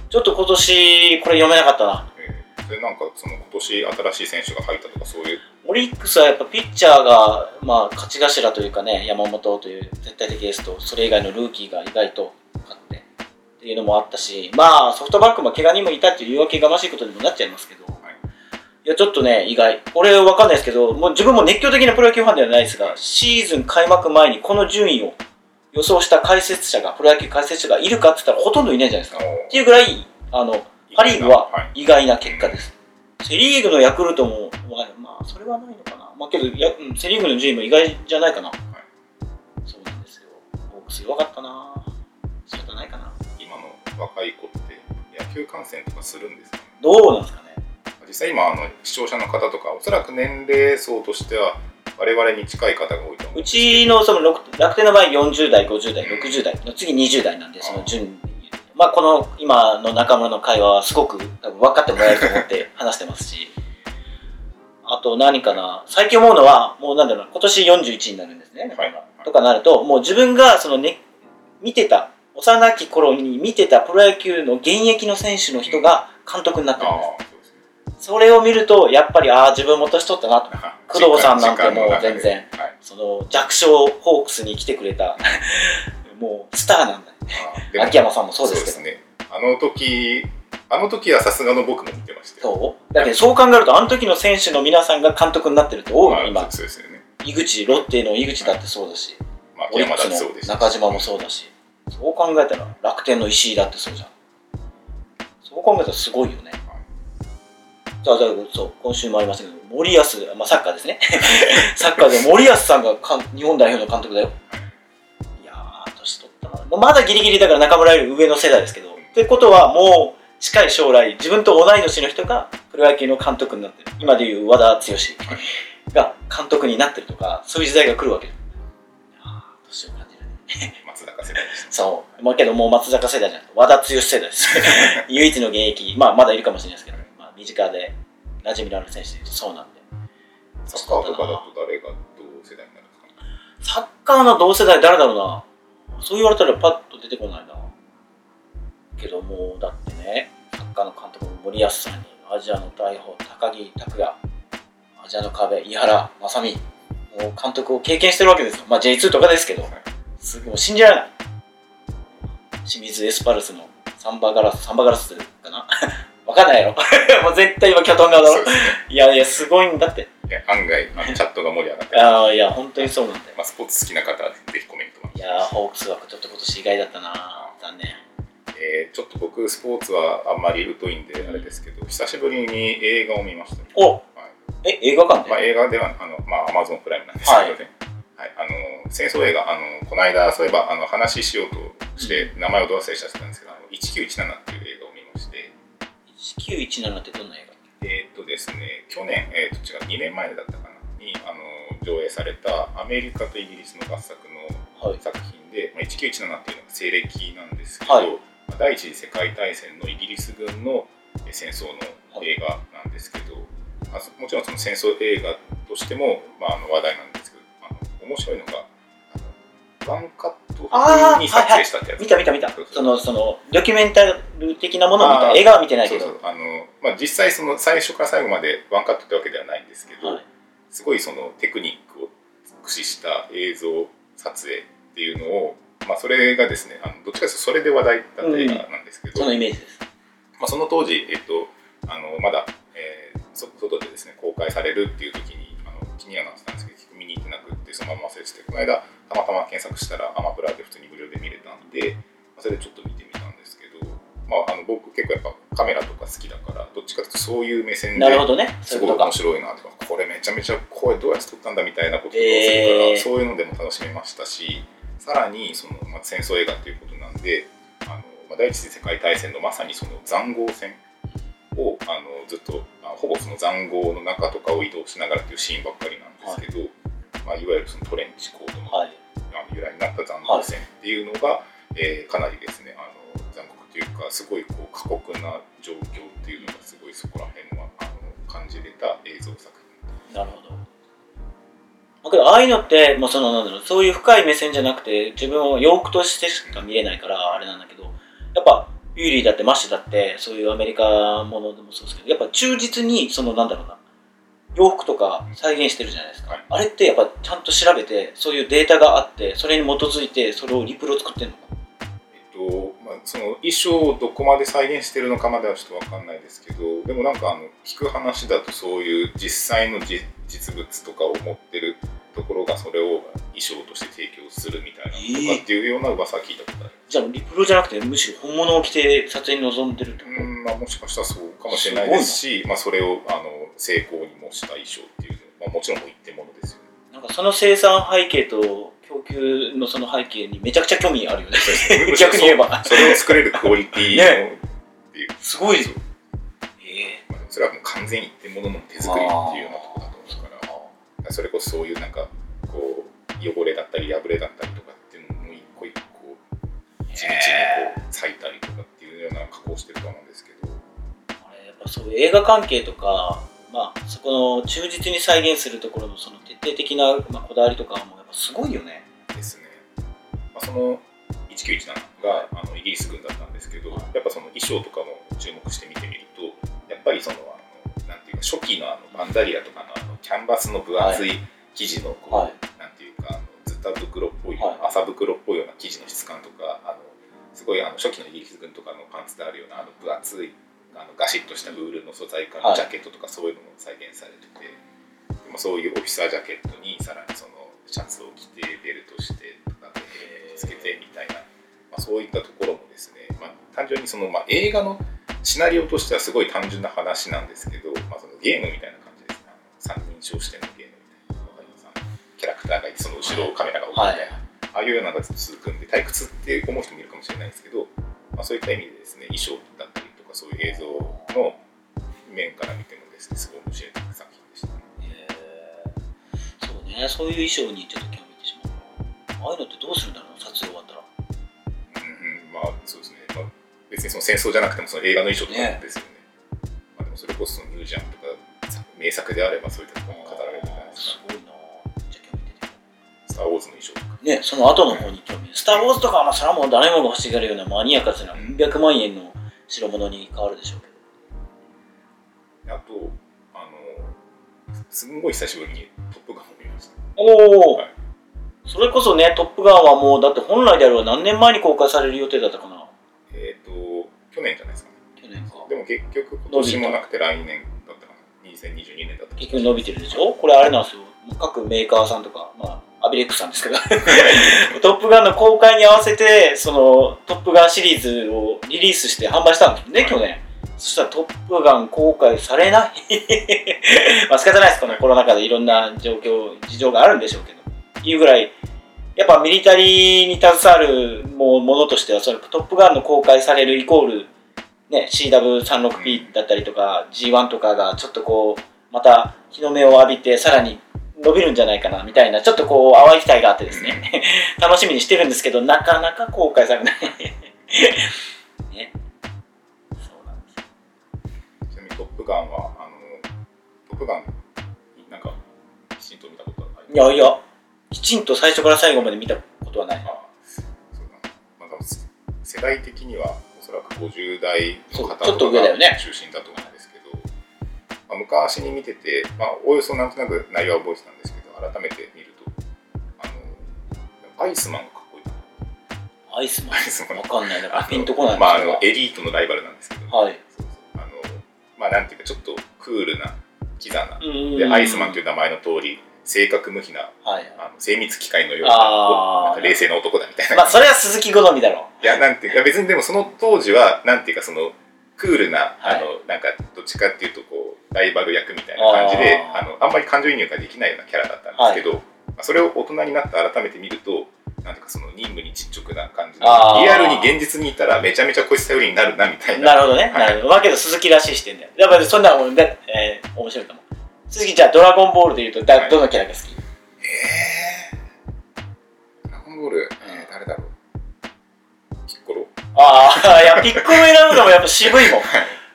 ちょっと今年これ読めなかったな。えーそれなんかその今年新しい選手が入ったとかそういう？オリックスはやっぱピッチャーが、まあ勝ち頭というかね、山本という絶対的エースと、それ以外のルーキーが意外と勝ってっていうのもあったし、まあソフトバンクも怪我人もいたっていう言い訳がましいことにもなっちゃいますけど、いや、ちょっとね、意外。俺わかんないですけど、もう自分も熱狂的なプロ野球ファンではないですが、シーズン開幕前にこの順位を予想した解説者が、プロ野球解説者がいるかって言ったらほとんどいないじゃないですか。っていうぐらい、あの、パ・リーグは意外な結果です。セ・リーグのヤクルトも、まあ、まあ、それはないのかな。まあ、けど、やうんセ・リーグの順位も意外じゃないかな。そうなんですよ。ホークス弱かったな。仕方ないかな。今の若い子って野球観戦とかするんですかねどうなんですかね。実際今あの視聴者の方とかおそらく年齢層としては我々に近い方が多いと思ううちのその楽楽天の場合40代、50代、60代の次20代なんで、その順まあこの今の中村の会話はすごく多分分かってもらえると思って 話してますし、あと何かな、最近思うのは、もうなんだろうな、今年41になるんですね、はい。とかなると、もう自分がそのね、見てた、幼き頃に見てたプロ野球の現役の選手の人が監督になってるんです。それを見ると、やっぱり、ああ、自分も年取ったなと。工藤さんなんてもう全然はい。その弱小ホークスに来てくれた もうスターなんだよあでも秋山さんもそうですけど。ね。あの時あの時はさすがの僕も見てましたよ。そう？だけどそう考えるとあの時の選手の皆さんが監督になってると多い、まあ今。そうですよね。井口ロッテの井口だってそうだしまあオリックスの中島もそうだし。そう考えたら楽天の石井だってそうじゃん。そう考えたらすごいよねじゃあじゃあそう今週もありましたけど森保、まあ、サッカーですね。サッカーで森保さんがかん日本代表の監督だよ。いやー年取ったな。まだギリギリだから中村より上の世代ですけど。ってことはもう近い将来自分と同い年の人がプロ野球の監督になってる。今でいう和田剛が監督になってるとかそういう時代が来るわけよいやー年を感じる。ね松坂世代でそう。まあけどもう松坂世代じゃなくて、和田剛世代です。唯一の現役、まあまだいるかもしれないですけど、まあ身近で馴染みのある選手でいうとそうなんで。サッカーとかだと誰が同世代になるんですか？サッカーの同世代誰だろうな。そう言われたらパッと出てこないな。けどもうだってね、サッカーの監督も森保さんに、アジアの大砲、高木拓也、アジアの壁、井原正美、もう監督を経験してるわけですよ。まあ J2 とかですけど。すごいもう信じられない清水エスパルスのサンバガラスサンバガラスかな？わかんないやろ もう絶対今キョトン側だろ。いやいやすごいんだって。いや案外あのチャットが盛り上がってる。ああいや本当にそうなんだよ。まあ、スポーツ好きな方はぜひコメントをいやーホークスはちょっと今年意外だったな残念。えーちょっと僕スポーツはあんまり疎いんであれですけど久しぶりに映画を見ましたね、おはい。え映画館で、まあ、映画ではあの、まあ、アマゾンプライムなんですけどね、はい。あの戦争映画あのこの間そういえばあの話しようとして名前をど忘れしちゃったんですけど、あの1917っていう映画1917ってどんな映えーっとですね去年、えーっと違う2年前だったかな？にあの上映されたアメリカとイギリスの合作の画はい。作品で、まあ、1917っていうのが西暦なんですけど、はい。まあ第一次世界大戦のイギリス軍のえ戦争の映画なんですけど、まあそもちろんその戦争映画としても、まあ、あの話題なんですけどあの面白いのがあのワンカット風に撮影したってやつ、見た見た見た。そのそのドキュメンタル的なものを見た映画は見てないけどあの、まあ、実際その最初から最後までワンカットってわけではないんですけど、はい。すごいそのテクニックを駆使した映像撮影っていうのを、まあ、それがですねあのどっちかというとそれで話題だった映画なんですけど、そのイメージです。まあ、その当時、えっと、あのまだ、えーそ外でですね公開されるっていう時にあの気にはなってたんですけど見に行ってなくってそのまま忘れててこの間たまたま検索したらアマプラで普通に無料で見れたんで、まあそれでちょっと見てみたんですけど、まあ、あの僕結構やっぱカメラとか好きだからどっちかというとそういう目線でなるほどね。そすごい面白いなとかこれめちゃめちゃ声どうやって撮ったんだみたいなことをするから、えー。そういうのでも楽しめましたしさらにその、まあ、戦争映画ということなんであの、まあ、第一次世界大戦のまさにその塹壕戦をあのずっとあほぼその塹壕の中とかを移動しながらっていうシーンばっかりなんですけど、いまあ、いわゆるそのトレンチコートのはい。あの由来になった塹壕戦っていうのが、えーかなりですねあの残酷というかすごいこう過酷な状況っていうのがすごいそこら辺はあの感じれた映像作品。なるほど。だけどああいうのって、まあ、そのなんだろうそういう深い目線じゃなくて自分を洋服としてしか見れないからあれなんだけどやっぱフューリーだってマッシュだってそういうアメリカものでもそうですけどやっぱ忠実にそのなんだろうな洋服とか再現してるじゃないですか、はい。あれってやっぱちゃんと調べてそういうデータがあってそれに基づいてそれをリプロ作ってんのか？えっとまあ、その衣装をどこまで再現してるのかまではちょっと分かんないですけどでもなんかあの聞く話だとそういう実際のじ実物とかを持ってるところがそれを衣装として提供するみたいなとかっていうような噂は聞いたことある、じゃあリプロじゃなくてむしろ本物を着て撮影に臨んでるってこと、うんまあ、もしかしたらそうかもしれないですしまあ、それをあの成功に模した衣装っていうのは、まあ、もちろん一点物ですよね。なんかその生産背景と供給のその背景にめちゃくちゃ興味あるよね。逆に言えば。それを作れるクオリティの、ね。っていう。すごいそうえまあそれはもう完全に一点物の手作りっていうようなところだと思うから。それこそそういうなんかこう汚れだったり破れだったりとかっていうのも一個一個地道にこう裂いたりとかっていうような加工してると思うんですけど。あれやっぱそういう映画関係とかまあそこの忠実に再現するところのその徹底的な、まあ、こだわりとかもやっぱすごいよね。ですね、まあ、その1917があのイギリス軍だったんですけどやっぱその衣装とかも注目して見てみるとやっぱりそのあのなんていうか初期のあのバンダリアとかのあのキャンバスの分厚い生地のこう、はい麻袋っぽいような生地の質感とかあのすごいあの初期のイギリス軍とかのパンツであるようなあの分厚いあのガシッとしたウールの素材感はい。のジャケットとかそういうのも再現されてて、でもそういうオフィサージャケットにさらにそのシャツを着てベルトしてとかつけてみたいな、まあ、そういったところもですね、まあ、単純にその、まあ、映画のシナリオとしてはすごい単純な話なんですけど、まあ、そのゲームみたいな感じですね。あの三人称視点のゲームみたいな。キャラクターがいてその後ろをカメラが追ってみたいな、ああいうようなのが続くんで退屈って思う人もいるかもしれないですけど、まあ、そういった意味でですね衣装だったりとかそういう映像の面から見てもですねすごい面白い作品でしたね。へー。そうねそういう衣装にちょっと興味てしまう。ああいうのってどうするんだろう撮影終わったら。うんうん、まあそうですね、まあ、別にその戦争じゃなくてもその映画の衣装とかですよね。まあ、でもそれこそミュージアムとか名作であればそういったところに語られるんじゃないですかすごいな。じゃあ興味出てるスター・ウォーズの衣装。とかね、その後の方に興味。スター・ウォーズとかは、まあ、それはもう誰もが欲しがるようなマニアックなうん100万円の代物に変わるでしょうけど。あとあのすんごい久しぶりに「トップガン」を見ました。おお、はいそれこそね「トップガン」はもうだって本来であれば何年前に公開される予定だったかな。えっ、と去年じゃないですかね。去年か。でも結局今年もなくて来年だったかな。2022年だった結局伸びてるでしょ？これあれなんですよ。各メーカーさんとか、まあ、アビレックスさんですけど。トップガンの公開に合わせてそのトップガンシリーズをリリースして販売したんですね、去年。そしたらトップガン公開されない。まあ仕方ないです。このコロナ禍でいろんな状況事情があるんでしょうけど。いうぐらいやっぱミリタリーに携わるもものとしてはそのトップガンの公開されるイコール、ね、CW36P だったりとか G1 とかがちょっとこうまた日の目を浴びてさらに伸びるんじゃないかなみたいなちょっとこう淡い期待があってですね。楽しみにしてるんですけどなかなか公開されない。ね。そうなんですよちなみに「トップガンは」あのトップガン」なんかきちんと見たことはない？いやいやきちんと最初から最後まで見たことはない。あそうだ。な、まあ、世代的にはおそらく50代の方とが中心だと思うまあ、昔に見てて、まあ、おおよそなんとなく内容は覚えてたんですけど改めて見るとあのアイスマンがかっこいい。なアイスマアイスマン。ンわかんない。なピンとこない。まあ、あのエリートのライバルなんですけど、はい。そうそう。あのまあなんていうかちょっとクールなキザな。うんでアイスマンという名前の通り性格無比なはい。あの精密機械のような冷静な男だみたいな。まあそれは鈴木好みだろいや、なんていうか、別にでもその当時は、なんていうか、その、クールな、はい。あの、なんか、どっちかっていうと、こう、ライバル役みたいな感じで、あの、あんまり感情移入ができないようなキャラだったんですけど、まあそれを大人になって改めて見ると、なんていうか、その、任務にちっちゃくな感じでリアルに現実にいたら、めちゃめちゃこいつ頼りになるな、みたいな。なるほどね、はい。なるほど。だけど鈴木らしい視点だよやっぱりそんなもんだ、えー、面白いかも鈴木じゃあドラゴンボールでいうとだ、はい。どのキャラが好き？ああいやピッコロ選ぶのもやっぱ渋いもん。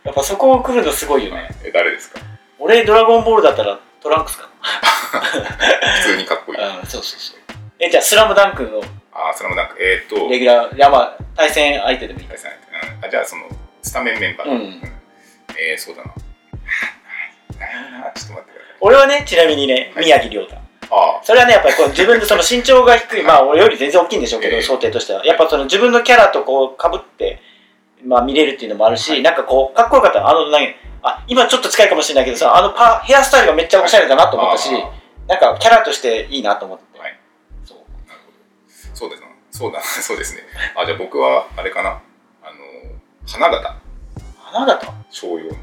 やっぱそこを来るのすごいよね。え、誰ですか？俺ドラゴンボールだったらトランクスか 普通にかっこいい。なうんそうそうそう。えじゃあスラムダンクのあー、スラムダンク。えーっと、レギュラーいやまあ対戦相手でもいい。対戦相手。うん。あじゃあそのスタメンメンバー、うん。えー、そうだなちょっと待ってください。俺はねちなみにねはい。宮城亮太あそれはねやっぱりこう自分でその身長が低いまあ俺より全然大きいんでしょうけど、ええ。想定としては。やっぱその自分のキャラとこうかぶって、まあ、見れるっていうのもあるし、はい。なんかこうかっこよかったあの何あ今ちょっと近いかもしれないけどさあのパヘアスタイルがめっちゃおしゃれだなと思ったし、あなんかキャラとしていいなと思って、はい。そうなるほど。そうですなそうだそうですね。あじゃあ僕はあれかな。あの花形。花形？商用の。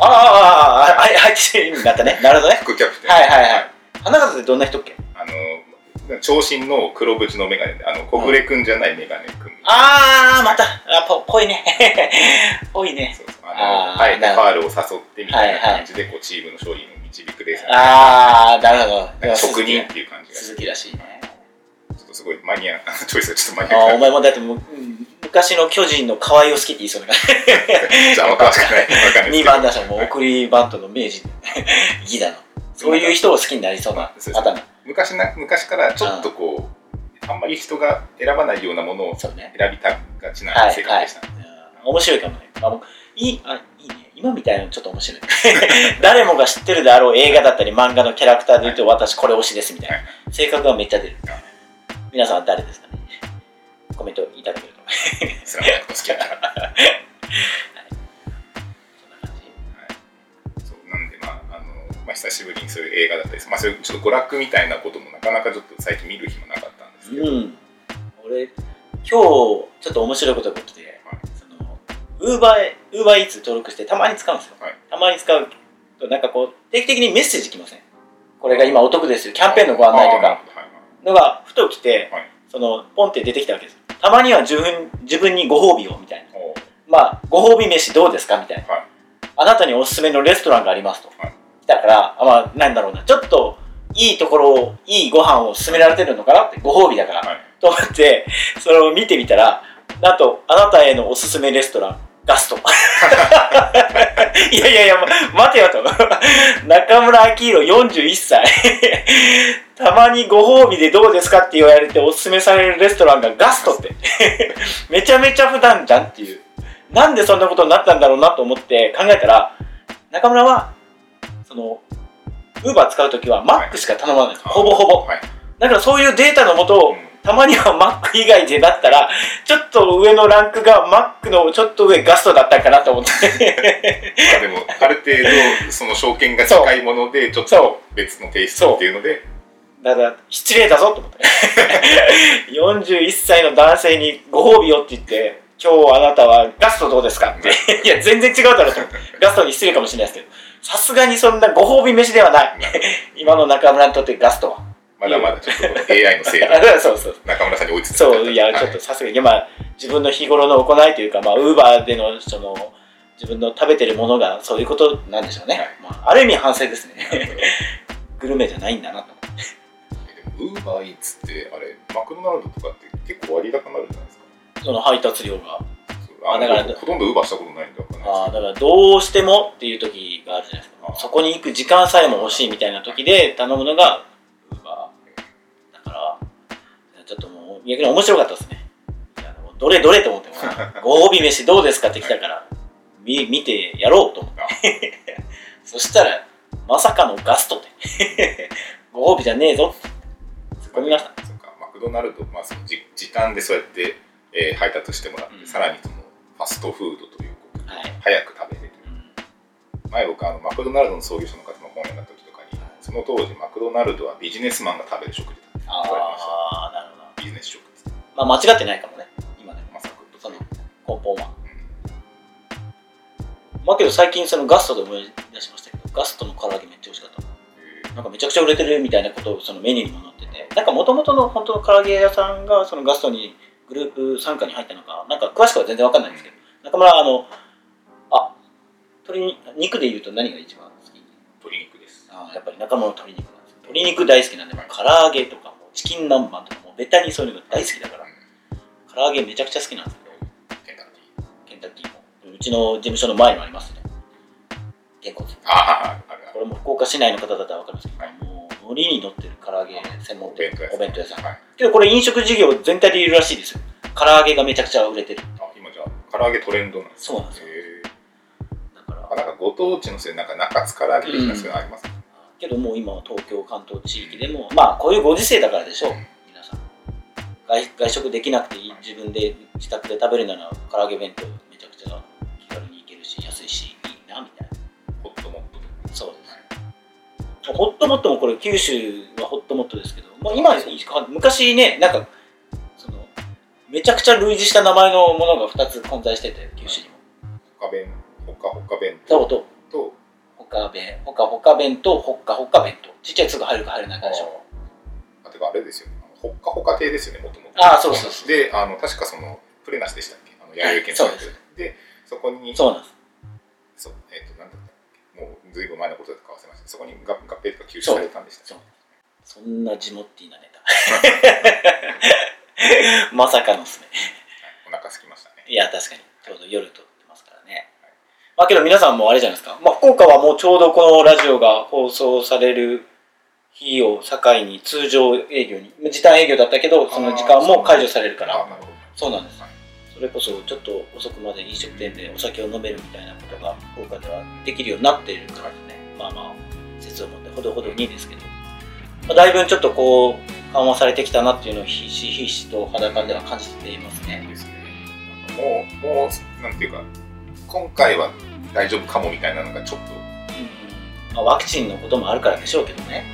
ああああああ入ってる意味になったねなるほどね副キャプテンはいはいはい花形ってどんな人っけ？あの長身の黒縁の眼鏡であの小暮くんじゃない眼鏡くん。ああまた。あぽぽいね。ぽいね。そうそう。あのあえてファールを誘ってみたいな感じでこうチームの勝利に導くレースああなるほど。職人っていう感じが鈴木らしいねちょっとすごいマニアチョイスがちょっとマニア。あーお前もだってむうん昔の巨人の河合を好きって言いそうな感じゃあ詳しくない。わかんないですけど。2番打者も送りバントの名人。ギダのそういう人を好きになりそうなパターン昔な昔からちょっとこう、あんまり人が選ばないようなものを選びたがちはない性格でした、うん。面白いかもね。あいいあいいね。今みたいなのちょっと面白い。誰もが知ってるであろう映画だったり漫画のキャラクターで言うと私これ推しですみたいな。性格がめっちゃ出る。皆さんは誰ですかね？コメントいただけると。好きだ まあ、久しぶりにそういう映画だったり、まあ、そういうちょっと娯楽みたいなこともなかなかちょっと最近見る暇なかったんですけど、うん。俺今日ちょっと面白いことが起きてそのウーバーウーバーイーツ登録してたまに使うんですよ、はい。たまに使うとなんかこう定期的にメッセージ来ません？これが今お得ですよ。キャンペーンのご案内とか。のがふと来て、はい。そのポンって出てきたわけですたまには自分自分にご褒美をみたいな。まあご褒美飯どうですか？みたいな、はい。あなたにおすすめのレストランがありますと、はい来たからあまあなんだろうなちょっといいところをいいご飯を勧められてるのかな？ってご褒美だから、はいと思ってそれを見てみたらなんとあなたへのおすすめレストランガストいやいやいや、ま待てよと。中村明宏41歳。たまにご褒美でどうですかって言われておすすめされるレストランがガストって。めちゃめちゃ普段じゃんっていう。なんでそんなことになったんだろうなと思って考えたら、中村は、その、ウーバー使うときはマックしか頼まないんです。ほぼほぼ。はいだからそういうデータのもと、うんたまにはマック以外でだったら、ちょっと上のランクがマックのちょっと上ガストだったかなと思って。まあでもある程度その証券が近いものでちょっそと別のテイストっていうのでだから、失礼だぞと思って。41歳の男性にご褒美をって言って、今日あなたはガストどうですかって。いや、全然違うだろうと思って。ガストに失礼かもしれないですけど、さすがにそんなご褒美飯ではない。今の中村にとってガストは。まだまだちょっと AI のせいでそうそう。中村さんに追いつつそう、いや、ちょっとさすがに、まあ、自分の日頃の行いというか、まあ、ウーバーでの、その、自分の食べてるものがそういうことなんでしょうね。はいまあ、ある意味反省ですね。グルメじゃないんだなと。ウーバーイーツってあれマクドナルドとかって結構割高になるんじゃないですか？その配達料が。ああだからほとんどウーバーしたことないんだからああ、だからどうしてもっていう時があるじゃないですか。そこに行く時間さえも欲しいみたいな時で頼むのがウーバー。だから、ちょっともう逆に面白かったですね。どれどれと思っても、ご褒美飯どうですかって来たから、見見てやろうと思って。そしたら、まさかのガストって。ご褒美じゃねえぞって突っ込みました。そうかマクドナルド、まあ、その時時短でそうやって、えー配達してもらって、うんさらにそのファストフードということで、はい早く食べれるうん前僕あのマクドナルドの創業者の方の本読んだ時とかにその当時マクドナルドはビジネスマンが食べる食事だって言われましたああ、なるほど。ビジネス食っまあ間違ってないかもね、今でも。まさかその根本は。うんまあけど最近そのガストで思い出しましたけど、ガストの唐揚げめっちゃ美味しかった。えなんかめちゃくちゃ売れてるみたいなことをそのメニューにも載ってて、なんかもともとの本当の唐揚げ屋さんがそのガストにグループ参加に入ったのか、なんか詳しくは全然わかんないんですけど、中村はあの、あ、鶏肉で言うと何が一番好き？鶏肉です。あやっぱり中村の鶏肉なんですよ。鶏肉大好きなんで、もう唐揚げとかもチキン南蛮とかもベタにそういうのが大好きだから、唐揚げめちゃくちゃ好きなんですけど、ケンタッキー。ケンタッキーも。うちの事務所の前にもありますね。げんこつ。あああるあるこれも福岡市内の方だったら分かるんですけど、はいもう海苔に乗ってる唐揚げ専門店お弁当屋さん。お弁当屋さん。はいけどこれ飲食事業全体でいるらしいです。よ唐揚げがめちゃくちゃ売れてる。あ今じゃあ唐揚げトレンドなんですそうなんですよ。へだから。なんかご当地のせいなんか中津唐揚げ的なそういうのありますか、けどもう今は東京関東地域でもまあこういうご時世だからでしょう。うん。皆さん。外外食できなくていい自分で自宅で食べるなら唐揚げ弁当ホットモットもこれ九州はホットモットですけど、まあ、今昔ねなんかそのめちゃくちゃ類似した名前のものが2つ混在してて九州にも。ほか弁ほかほか弁そうととほか弁ほかほか弁とほっかほっか弁当ちっちゃい「つ」が入るか入らないかでしょ。あてかあれですよね。ほっかほか亭ですよねもともと。ああそうそうそうであの確かそのプレナスでしたっけ？あの弥生県そうです。でそこにそうなんですずいぶん前のことだったか忘れました。そこに合合併とか吸収されたんでしたそう。そんなジモッティなネタ。まさかのっすね。お腹空きましたね。いや確かに。ちょうど夜撮ってますからね。まあけど皆さんもあれじゃないですか、まあ、福岡はもうちょうどこのラジオが放送される日を境に通常営業に時短営業だったけどその時間も解除されるから。そうなんです。はいそれこそちょっと遅くまで飲食店でお酒を飲めるみたいなことが福岡ではできるようになっているからですねまあまあ節を持ってほどほどにですけど、まあ、だいぶちょっとこう緩和されてきたなっていうのをひしひしと肌感では感じていますね。ですね。もう、もう、なんていうか、今回は大丈夫かもみたいなのがちょっとうんまあ、ワクチンのこともあるからでしょうけどね。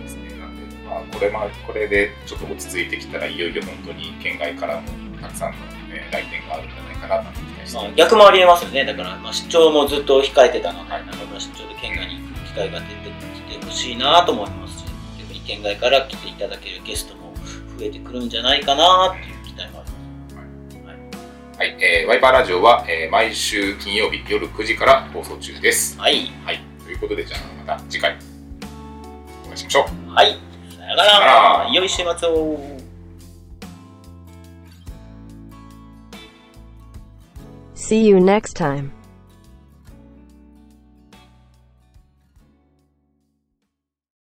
ですね。なんで、まあ、これま、これでちょっと落ち着いてきたら、いよいよ本当に県外からもたくさんの、ね、来店があるんじゃないかなとまあ、逆もありえますよね。だから、まあ、出張もずっと控えてたので、なんか出張で県外に行く機会が出てきてほしいなと思いますし、逆に県外から来ていただけるゲストも増えてくるんじゃないかなっていう期待もあります。はい、えーワイパーラジオは、えー毎週金曜日夜9時から放送中です。はい。はい、ということで、じゃあまた次回お会いしましょう。はい。さよなら。ら良い週末を。See you next time.